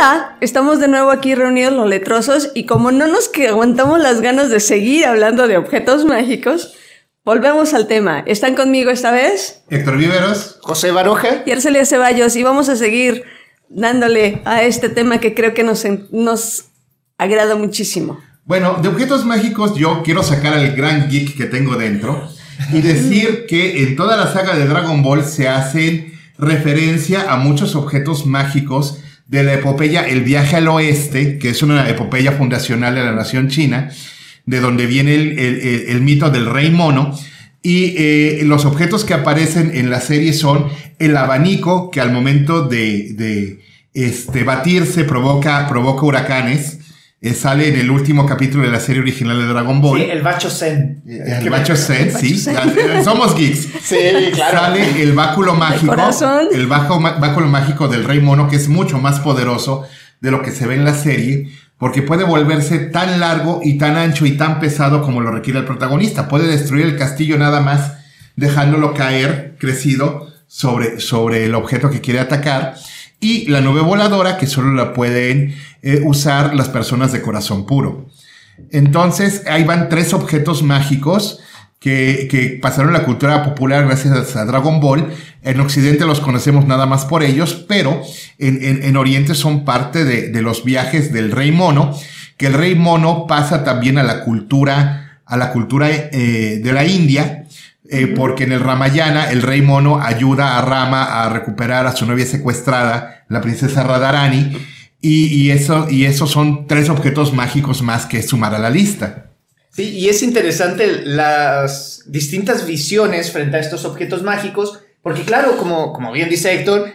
Hola, estamos de nuevo aquí reunidos los letrosos y como no nos que aguantamos las ganas de seguir hablando de objetos mágicos, volvemos al tema. ¿Están conmigo esta vez? Héctor Viveros, José Baroja y Arcelia Ceballos y vamos a seguir dándole a este tema que creo que nos, nos agrada muchísimo. Bueno, de objetos mágicos yo quiero sacar al gran geek que tengo dentro y decir que en toda la saga de Dragon Ball se hacen referencia a muchos objetos mágicos de la epopeya El viaje al oeste, que es una epopeya fundacional de la nación china, de donde viene el, mito del rey mono. Y eh, los objetos que aparecen en la serie son el abanico, que al momento de, de este, batirse provoca, provoca huracanes. Eh, sale en el último capítulo de la serie original de Dragon Ball. Sí, el Bacho Zen. Eh, el, Bacho Zen, sí. Somos geeks. Sí, claro. Sale el báculo mágico. El báculo mágico del Rey Mono, que es mucho más poderoso de lo que se ve en la serie, porque puede volverse tan largo y tan ancho y tan pesado como lo requiere el protagonista. Puede destruir el castillo nada más, dejándolo caer crecido sobre, sobre el objeto que quiere atacar. Y la nube voladora, que solo la pueden eh, usar las personas de corazón puro. Entonces, ahí van tres objetos mágicos que, que, pasaron la cultura popular gracias a Dragon Ball. En Occidente los conocemos nada más por ellos, pero en, en, en Oriente son parte de, de, los viajes del Rey Mono, que el Rey Mono pasa también a la cultura, a la cultura eh, de la India, eh, porque en el Ramayana el Rey Mono ayuda a Rama a recuperar a su novia secuestrada, la princesa Radharani, y, eso, y esos son tres objetos mágicos más que sumar a la lista. Sí, y es interesante las distintas visiones frente a estos objetos mágicos, porque claro, como, como bien dice Héctor,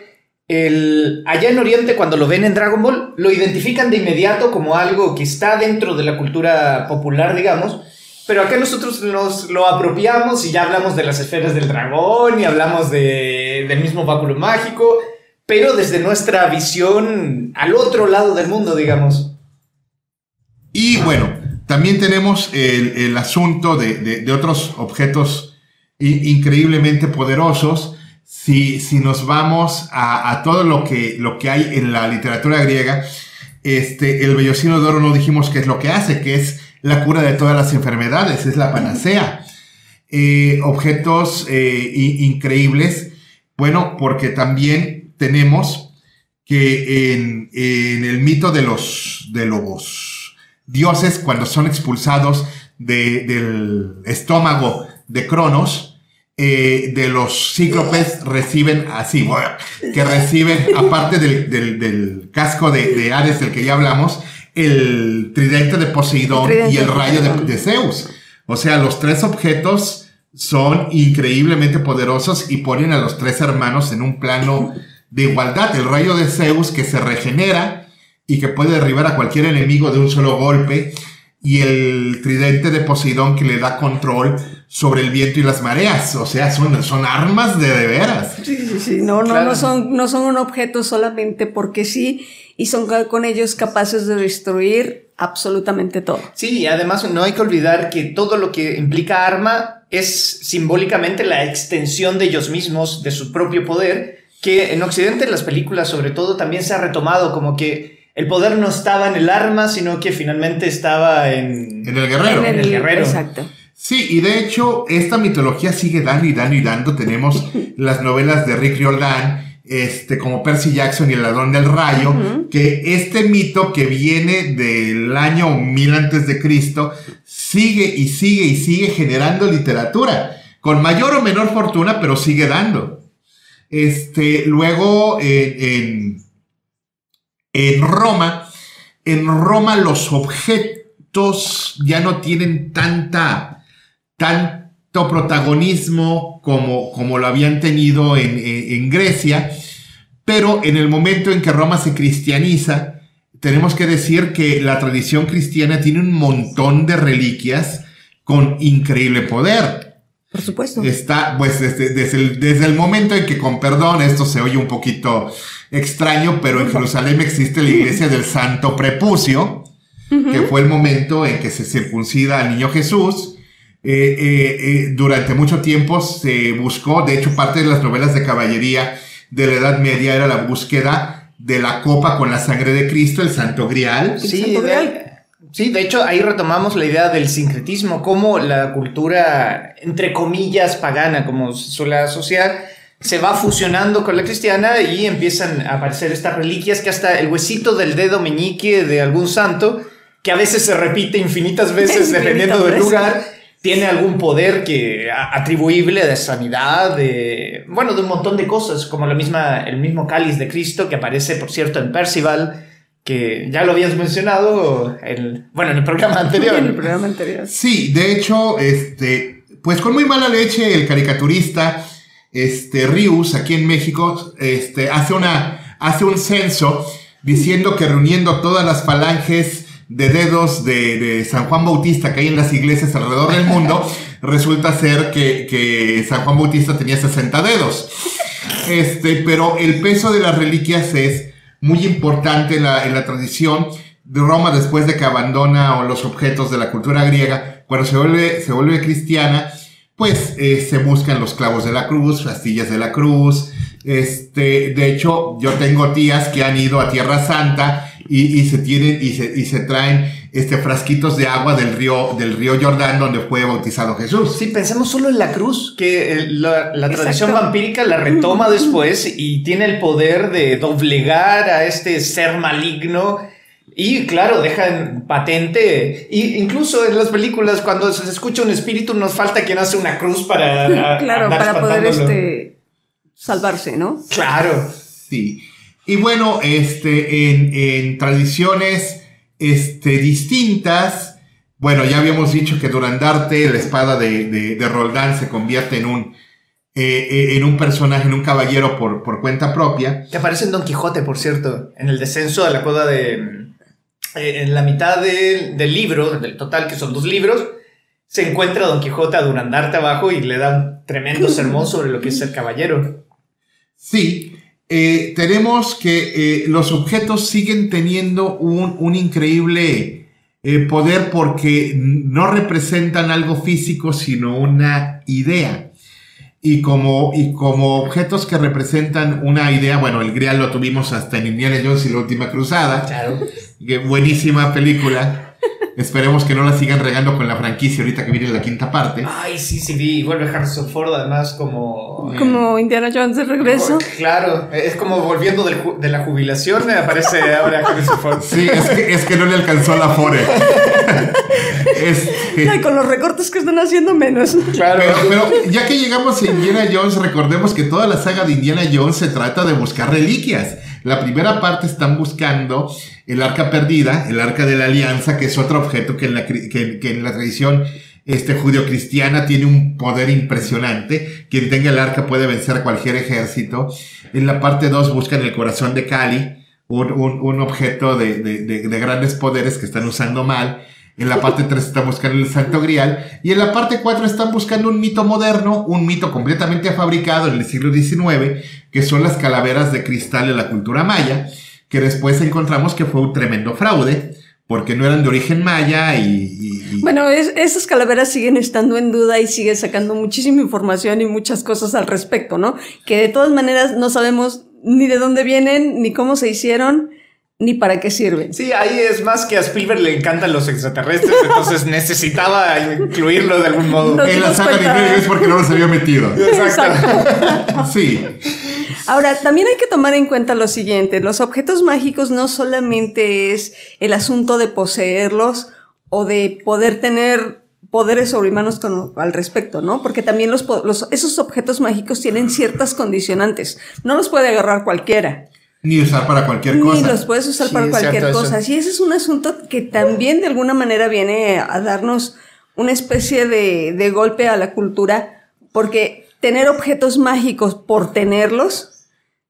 el, allá en Oriente cuando lo ven en Dragon Ball, lo identifican de inmediato como algo que está dentro de la cultura popular, digamos, pero acá nosotros nos lo apropiamos y ya hablamos de las esferas del dragón y hablamos de, del mismo báculo mágico pero desde nuestra visión al otro lado del mundo, digamos. Y bueno, también tenemos el, asunto de, otros objetos increíblemente poderosos. Si, si nos vamos a, todo lo que, lo que hay en la literatura griega, este, el vellocino de oro no dijimos qué es lo que hace, que es la cura de todas las enfermedades, es la panacea. Eh, objetos eh, increíbles, bueno, porque también tenemos que en, el mito de los, de los dioses, cuando son expulsados del estómago de Cronos, eh, de los cíclopes reciben así, que reciben, aparte del, casco de, de, Hades del que ya hablamos, el tridente de Poseidón y el rayo de, de Zeus. O sea, los tres objetos son increíblemente poderosos y ponen a los tres hermanos en un plano de igualdad, el rayo de Zeus que se regenera y que puede derribar a cualquier enemigo de un solo golpe, y el tridente de Poseidón que le da control sobre el viento y las mareas. O sea, son, son armas de, de veras. Sí, sí, sí. No, no, no, son, no son un objeto solamente porque sí, y son con ellos capaces de destruir absolutamente todo. Sí, y además no hay que olvidar que todo lo que implica arma es simbólicamente la extensión de ellos mismos, de su propio poder, que en Occidente en las películas sobre todo también se ha retomado como que el poder no estaba en el arma, sino que finalmente estaba en, en el guerrero. En el, guerrero. Exacto. Sí, y de hecho esta mitología sigue dando y dando y dando. Tenemos las novelas de Rick Riordan, este, como Percy Jackson y el ladrón del rayo, que este mito que viene del año 1000 antes de Cristo sigue y sigue y sigue generando literatura, con mayor o menor fortuna, pero sigue dando. Este, luego en, en Roma, en Roma los objetos ya no tienen tanta, tanto protagonismo como, como lo habían tenido en, en Grecia, pero en el momento en que Roma se cristianiza, tenemos que decir que la tradición cristiana tiene un montón de reliquias con increíble poder. Por supuesto. Está, pues, desde, desde, el, momento en que, con perdón, esto se oye un poquito extraño, pero en Jerusalén existe la iglesia del Santo Prepucio, que fue el momento en que se circuncida al niño Jesús. Eh, eh, eh, durante mucho tiempo se buscó, de hecho, parte de las novelas de caballería de la Edad Media era la búsqueda de la copa con la sangre de Cristo, el Santo Grial. Sí, Santo de, Grial. sí, de hecho ahí retomamos la idea del sincretismo, como la cultura, entre comillas, pagana, como se suele asociar, se va fusionando con la cristiana y empiezan a aparecer estas reliquias que hasta el huesito del dedo meñique de algún santo, que a veces se repite infinitas veces dependiendo del lugar, tiene algún poder que a- atribuible de sanidad, de bueno, de un montón de cosas, como la misma el mismo cáliz de Cristo que aparece, por cierto, en Percival, que ya lo habías mencionado el, bueno, en el programa anterior. En el programa anterior. Sí, de hecho, este, pues con muy mala leche, el caricaturista, este, Rius, aquí en México, este, hace una, hace un censo diciendo que reuniendo todas las falanges de dedos de, de San Juan Bautista que hay en las iglesias alrededor del mundo, resulta ser que, que San Juan Bautista tenía 60 dedos. Este, pero el peso de las reliquias es muy importante en la, en la tradición de Roma después de que abandona los objetos de la cultura griega. Cuando se vuelve, se vuelve cristiana, pues eh, se buscan los clavos de la cruz, astillas de la cruz. Este, de hecho, yo tengo tías que han ido a Tierra Santa y, y se tienen y se, y se traen este frasquitos de agua del río del río Jordán donde fue bautizado Jesús. Sí, pensemos solo en la cruz, que eh, la, la tradición vampírica la retoma después y tiene el poder de doblegar a este ser maligno. Y claro, dejan patente. Y incluso en las películas, cuando se escucha un espíritu, nos falta quien hace una cruz para. a- Claro, andar para poder este, salvarse, ¿no? Claro. Sí. Y bueno, este, en, en tradiciones este, distintas, bueno, ya habíamos dicho que Durandarte, la espada de, de, de Roldán, se convierte en un, eh, eh, en un personaje, en un caballero por, por cuenta propia. Que aparece en Don Quijote, por cierto, en el descenso a la cueva de. eh, en la mitad de- del libro, del total, que son dos libros, se encuentra Don Quijote a Durandarte abajo y le da un tremendo sermón sobre lo que es ser caballero. Sí, eh, tenemos que eh, los objetos siguen teniendo un, un increíble eh, poder porque no representan algo físico, sino una idea. Y como, y como objetos que representan una idea, bueno, el Grial lo tuvimos hasta en Indiana Jones y la última cruzada. Claro. que buenísima película. Esperemos que no la sigan regando con la franquicia ahorita que viene la quinta parte. Ay, sí, sí, vi. Y vuelve Harrison Ford, además, como. Como Indiana Jones de regreso. Claro, es como volviendo del ju- de la jubilación, aparece ahora Harrison Ford. Sí, es que, es que no le alcanzó la Fore. Este, Ay, con los recortes que están haciendo menos. Claro. pero, pero ya que llegamos a Indiana Jones, recordemos que toda la saga de Indiana Jones se trata de buscar reliquias. La primera parte están buscando el arca perdida, el arca de la alianza, que es otro objeto que en la, que, en la tradición este, judio-cristiana tiene un poder impresionante. Quien tenga el arca puede vencer a cualquier ejército. En la parte 2 buscan el corazón de Cali, un, un- objeto de, de- de- de grandes poderes que están usando mal. En la parte 3 están buscando el Santo Grial. Y en la parte 4 están buscando un mito moderno, un mito completamente fabricado en el siglo XIX, que son las calaveras de cristal de la cultura maya, que después encontramos que fue un tremendo fraude, porque no eran de origen maya y... Bueno, es- esas calaveras siguen estando en duda y siguen sacando muchísima información y muchas cosas al respecto, ¿no? Que de todas maneras no sabemos ni de dónde vienen, ni cómo se hicieron, ni para qué sirven. Sí, ahí es más que a Spielberg le encantan los extraterrestres, entonces necesitaba incluirlo de algún modo. No. en la nos saga de cuenta- Jones porque no los había metido. Exacto. Sí. Ahora, también hay que tomar en cuenta lo siguiente, los objetos mágicos no solamente es el asunto de poseerlos o de poder tener poderes sobrehumanos con, al respecto, ¿no? Porque también los, po- los- esos objetos mágicos tienen ciertas condicionantes. No los puede agarrar cualquiera. Ni usar para cualquier Ni cosa. los puedes usar Sí, para cualquier cosa. eso. Y ese es un asunto que también de alguna manera viene a darnos una especie de, de golpe a la cultura, porque tener objetos mágicos por tenerlos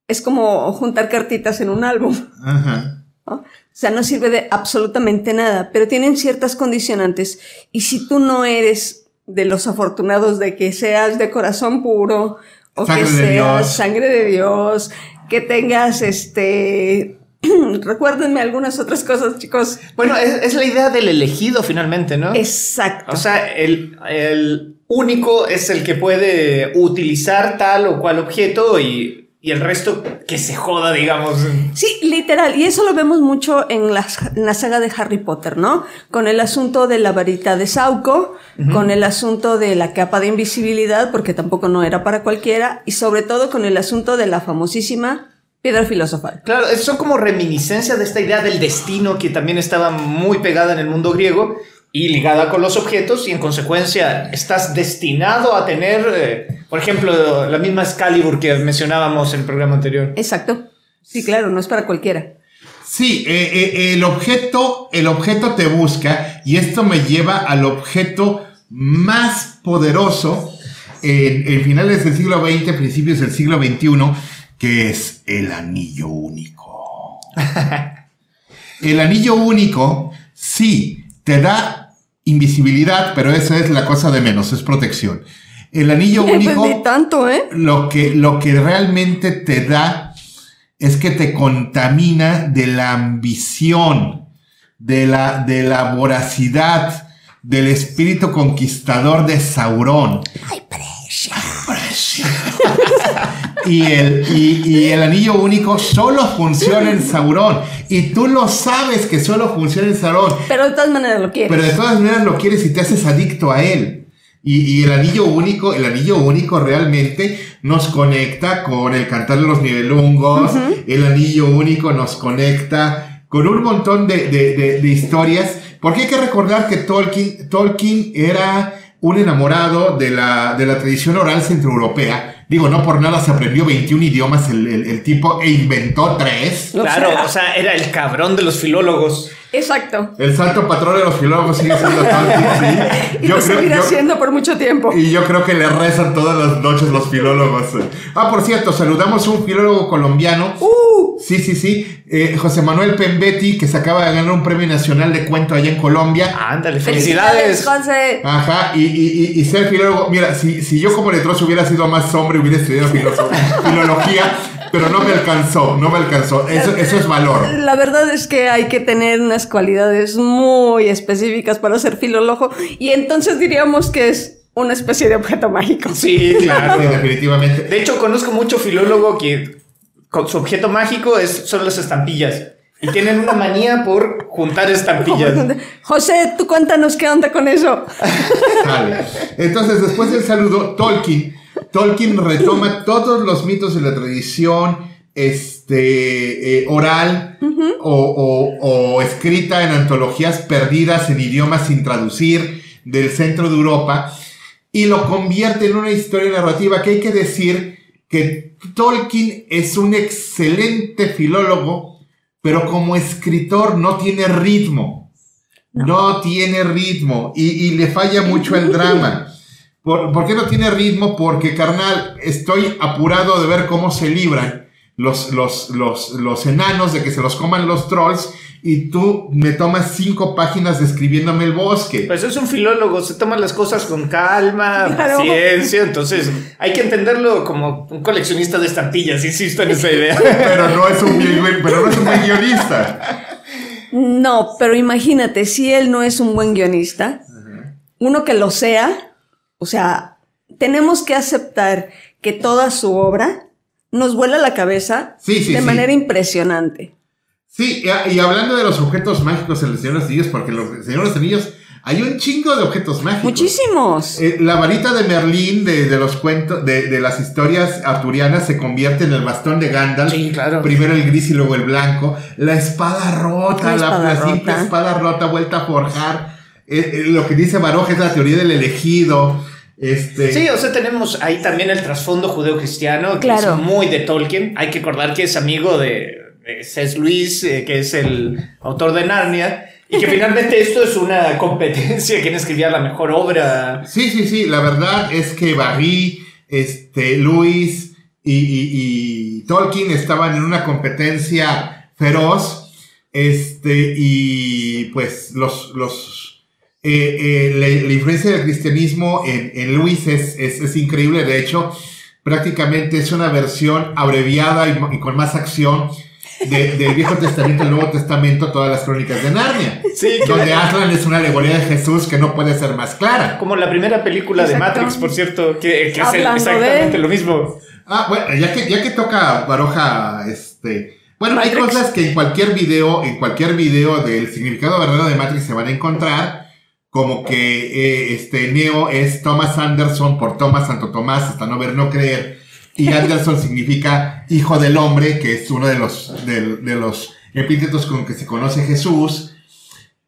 es como juntar cartitas en un álbum. Ajá. ¿no? O sea, no sirve de absolutamente nada, pero tienen ciertas condicionantes. Y si tú no eres de los afortunados de que seas de corazón puro, o Sangre que de seas Dios. sangre de Dios, que tengas este. Recuérdenme algunas otras cosas, chicos. Bueno, es, es la idea del elegido finalmente, ¿no? Exacto. O sea, el, el único es el que puede utilizar tal o cual objeto y, y el resto que se joda, digamos. Sí, literal. Y eso lo vemos mucho en la, en la saga de Harry Potter, ¿no? Con el asunto de la varita de Sauco, con el asunto de la capa de invisibilidad, porque tampoco no era para cualquiera, y sobre todo con el asunto de la famosísima piedra filosofal. Claro, son como reminiscencias de esta idea del destino que también estaba muy pegada en el mundo griego y ligada con los objetos y en consecuencia estás destinado a tener, eh, por ejemplo, la misma Excalibur que mencionábamos en el programa anterior. Exacto. Sí, claro, no es para cualquiera. Sí, eh, eh, el objeto, el objeto te busca y esto me lleva al objeto más poderoso en, en finales del siglo XX, principios del siglo XXI, que es el anillo único. el anillo único, sí, te da invisibilidad, pero eso es la cosa de menos, es protección. El anillo único, tanto, ¿eh? lo, que, lo que realmente te da es que te contamina de la ambición, de la, de la voracidad, del espíritu conquistador de Sauron. Ay, precio. y, el, y, el anillo único solo funciona en Sauron. Y tú lo sabes que solo funciona en Sauron. Pero de todas maneras lo quieres. Pero de todas maneras lo quieres y te haces adicto a él. Y, el anillo único, el anillo único realmente nos conecta con el cantar de los nivelungos. El anillo único nos conecta con un montón de, de, de historias. Porque hay que recordar que Tolkien, Tolkien era un enamorado de la, de la tradición oral centroeuropea. Digo, no por nada se aprendió 21 idiomas el, el, tipo e inventó tres. Claro, o sea, era el cabrón de los filólogos. Exacto. El santo patrón de los filólogos sigue siendo Tolkien, sí. Y yo lo seguirá siendo por mucho tiempo. Y yo creo que le rezan todas las noches los filólogos. Ah, por cierto, saludamos a un filólogo colombiano. Uh. Sí, sí, sí. Eh, José Manuel Pembetti, que se acaba de ganar un premio nacional de cuento allá en Colombia. Ándale, felicidades. José. Ajá, y, y, y, ser filólogo. Mira, si, si yo como letroso hubiera sido más hombre, hubiera estudiado filología pero no me alcanzó, no me alcanzó. Eso, eso es valor. La verdad es que hay que tener unas cualidades muy específicas para ser filólogo y entonces diríamos que es una especie de objeto mágico. Sí, claro. definitivamente. De hecho, conozco mucho filólogo que con su objeto mágico es, son las estampillas. Y tienen una manía por juntar estampillas. José, tú cuéntanos qué onda con eso. Vale. Entonces, después del saludo, Tolkien Tolkien retoma todos los mitos de la tradición este, eh, oral o, escrita en antologías perdidas en idiomas sin traducir del centro de Europa y lo convierte en una historia narrativa que hay que decir que Tolkien es un excelente filólogo, pero como escritor no tiene ritmo. No, tiene ritmo y, y le falla mucho el drama. ¿Por, qué no tiene ritmo? Porque, carnal, estoy apurado de ver cómo se libran los, los, los, los enanos de que se los coman los trolls y tú me tomas cinco páginas describiéndome el bosque. Pues es un filólogo, se toman las cosas con calma, paciencia, entonces hay que entenderlo como un coleccionista de estampillas, insisto en esa idea. pero no es un, pero no es un buen guionista. No, pero imagínate, si él no es un buen guionista, uno que lo sea, o sea, tenemos que aceptar que toda su obra nos vuela la cabeza de manera impresionante. Sí, y hablando de los objetos mágicos en el Señor de los Anillos, porque en los Señor de los Anillos hay un chingo de objetos mágicos. Muchísimos. Eh, la varita de Merlín de, los cuentos, de, las historias arturianas se convierte en el bastón de Gandalf. Sí, claro. Primero el gris y luego el blanco. La espada rota, la, simple espada rota vuelta a forjar. Eh, eh, lo que dice Baruch es la teoría del elegido. Este... Sí, o sea, tenemos ahí también el trasfondo judeo-cristiano, que es muy de Tolkien. Hay que recordar que es amigo de, de Luis, eh, que es el autor de Narnia. Y que finalmente esto es una competencia, quién escribía la mejor obra. Sí, sí, sí, la verdad es que Barry, este, Luis y, Tolkien estaban en una competencia feroz, este, y pues los, los eh, eh, la, influencia del cristianismo en, Luis es, es, increíble. De hecho, prácticamente es una versión abreviada y, con más acción de- del Viejo Testamento al Nuevo Testamento todas las crónicas de Narnia. Sí, Donde Aslan es una alegoría de Jesús que no puede ser más clara. Como la primera película de. Matrix, por cierto, que, que hace exactamente de- lo mismo. Ah, bueno, ya que, ya que toca Baroja, este. Bueno, hay cosas que en cualquier video, en cualquier video del significado verdadero de Matrix se van a encontrar. Como que eh, este Neo es Thomas Anderson por Thomas Santo Tomás, hasta no ver, no creer. Y Anderson significa hijo del hombre, que es uno de los, de, de los epítetos con que se conoce Jesús.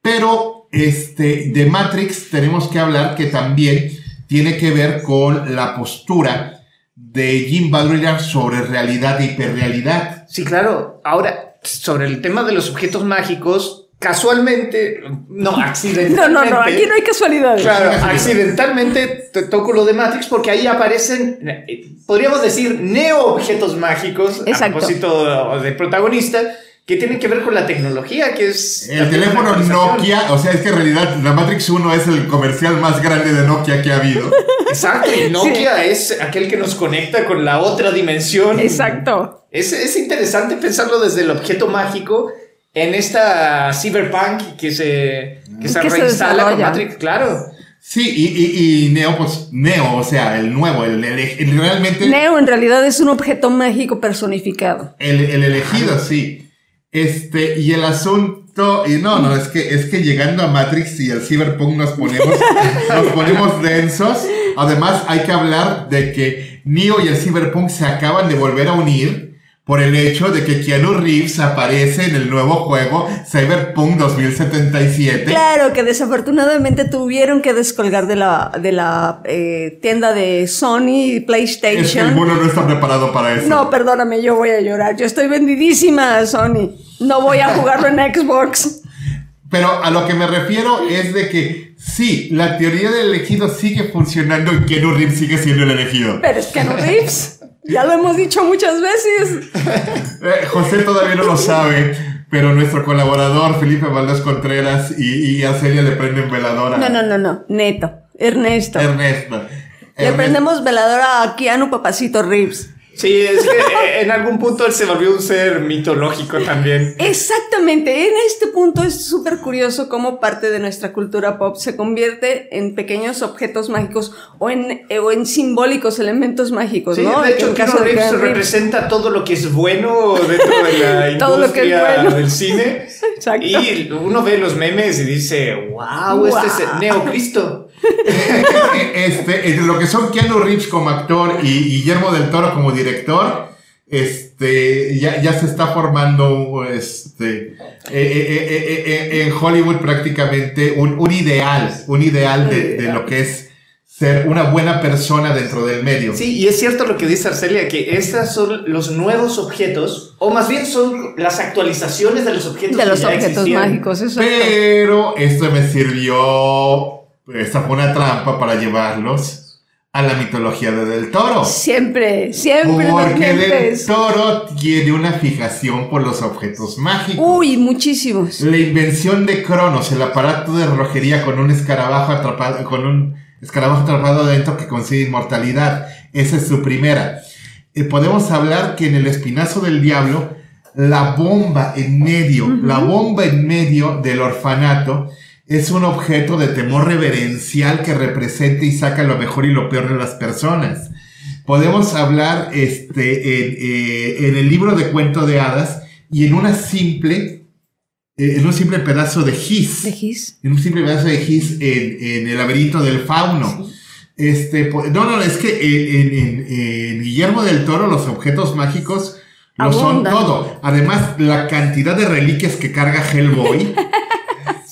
Pero este, de Matrix tenemos que hablar que también tiene que ver con la postura de Jim Baudrillard sobre realidad e hiperrealidad. Sí, claro. Ahora, sobre el tema de los objetos mágicos, casualmente, no, No, accidentalmente. no, no, aquí no hay casualidades. Claro, accidentalmente te toco lo de Matrix porque ahí aparecen, podríamos decir, neo-objetos mágicos, a propósito del protagonista, que tienen que ver con la tecnología, que es... El teléfono. Nokia, o sea, es que en realidad la Matrix 1 es el comercial más grande de Nokia que ha habido. Exacto, y Nokia es aquel que nos conecta con la otra dimensión. Exacto. Es, es interesante pensarlo desde el objeto mágico en esta cyberpunk que se, que se Que se reinstala con. Matrix, claro. Sí, y, y, y Neo, pues Neo, o sea, el nuevo, el, el- el- realmente Neo en realidad es un objeto mágico personificado. el, el elegido, sí. Este, y el asunto, y no, no, es que, es que llegando a Matrix y al Cyberpunk nos ponemos, nos ponemos densos. Además, hay que hablar de que Neo y el Cyberpunk se acaban de volver a unir por el hecho de que Keanu Reeves aparece en el nuevo juego Cyberpunk 2077. Claro que desafortunadamente tuvieron que descolgar de la, de la eh, tienda de Sony y Es que el PlayStation. mono no está preparado para eso. No, perdóname, yo voy a llorar. Yo estoy vendidísima a Sony. No voy a jugarlo en Xbox. Pero a lo que me refiero es de que sí, la teoría del elegido sigue funcionando y Keanu Reeves sigue siendo el elegido. Pero es no Reeves. Ya lo hemos dicho muchas veces. Eh, José todavía no lo sabe, pero nuestro colaborador Felipe Valdés Contreras y, y a Celia le prenden veladora. No, no, no, no. Neto. Ernesto. Ernesto. Le Ernesto. prendemos veladora a Keanu Papacito Reeves. Sí, es que eh, en algún punto él se volvió un ser mitológico también. Exactamente, en este punto es súper curioso cómo parte de nuestra cultura pop se convierte en pequeños objetos mágicos o en, eh, o en simbólicos elementos mágicos, Sí, ¿no? de hecho, En Reeves Keanu Reeves. representa todo lo que es bueno dentro de la Todo lo que es industria bueno. del cine. Exacto. Y uno ve los memes y dice, wow, este es el Wow. Neocristo. Este, entre lo que son Keanu Reeves como actor y Guillermo del Toro como director, este, ya, ya se está formando este, eh, eh, eh, eh, eh, en Hollywood prácticamente un, un ideal, un ideal de, de lo que es ser una buena persona dentro del medio. Sí, y es cierto lo que dice Arcelia, que estos son los nuevos objetos, o más bien son las actualizaciones de los objetos de que los ya objetos existían. mágicos, eso Pero esto me sirvió, esta fue una trampa para llevarlos a la mitología de Del Toro. Siempre, siempre Porque Del. Toro tiene una fijación por los objetos mágicos. Uy, muchísimos. La invención de Cronos, el aparato de relojería con un escarabajo atrapado, con un escarabajo atrapado adentro que consigue inmortalidad. Esa es su primera. Eh, podemos hablar que en el espinazo del diablo, la bomba en medio, la bomba en medio del orfanato, es un objeto de temor reverencial que representa y saca lo mejor y lo peor de las personas. Podemos hablar este, en, eh, en el libro de cuento de hadas y en una simple, eh, en un simple pedazo de gis ¿De Gis? en un simple pedazo de gis en, en el laberinto del fauno. Este, no, no, es que en, en- Guillermo del Toro los objetos mágicos lo son todo. Además, la cantidad de reliquias que carga Hellboy.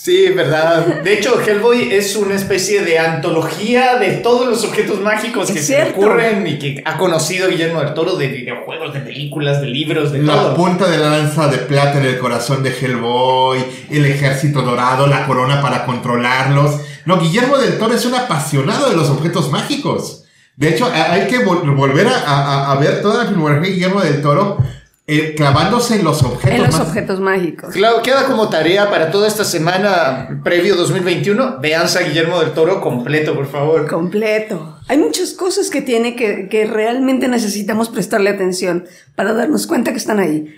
Sí, verdad. De hecho, Hellboy es una especie de antología de todos los objetos mágicos que se ocurren y que ha conocido Guillermo del Toro de videojuegos, de películas, de libros, de la todo. punta de la lanza de plata en el corazón de Hellboy, el ejército dorado, la corona para controlarlos. No, Guillermo del Toro es un apasionado de los objetos mágicos. De hecho, hay que vol- volver a, a- a ver toda la filmografía de Guillermo del Toro eh, clavándose en los objetos En los mágicos. objetos mágicos. Claro, queda como tarea para toda esta semana previo 2021. Veanse a Guillermo del Toro completo, por favor. Completo. Hay muchas cosas que tiene que, que realmente necesitamos prestarle atención para darnos cuenta que están ahí.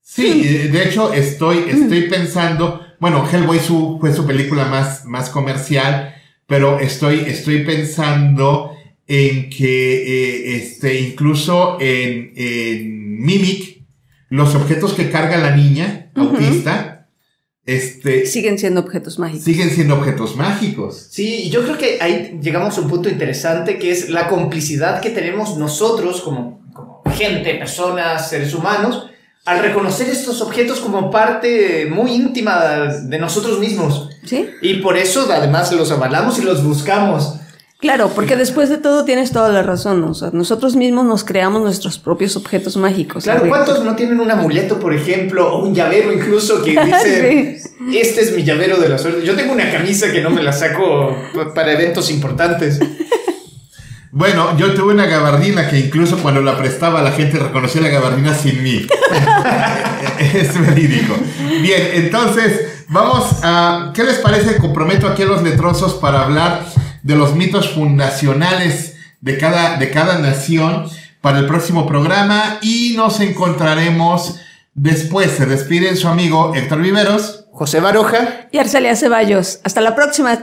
Sí, eh, de hecho estoy, estoy pensando, bueno, Hellboy su, fue su película más, más comercial, pero estoy, estoy pensando en que eh, este, incluso en, en Mimic, los objetos que carga la niña autista, este, Siguen siendo objetos mágicos. siguen siendo objetos mágicos. Sí, yo creo que ahí llegamos a un punto interesante que es la complicidad que tenemos nosotros como, como gente, personas, seres humanos, al reconocer estos objetos como parte muy íntima de nosotros mismos. ¿Sí? Y por eso además los avalamos y los buscamos. Claro, porque después de todo tienes toda la razón. O sea, nosotros mismos nos creamos nuestros propios objetos mágicos. Claro, ¿sabes? ¿cuántos no tienen un amuleto, por ejemplo, o un llavero incluso que dice, este es mi llavero de la suerte? Yo tengo una camisa que no me la saco pa- para eventos importantes. Bueno, yo tuve una gabardina que incluso cuando la prestaba la gente reconocía la gabardina sin mí. es verídico. Bien, entonces vamos a... ¿Qué les parece? Comprometo aquí a los letrosos para hablar de los mitos fundacionales de cada, de cada nación para el próximo programa y nos encontraremos después. Se despide su amigo Héctor Viveros. José Baroja. Y Arcelia Ceballos. Hasta la próxima.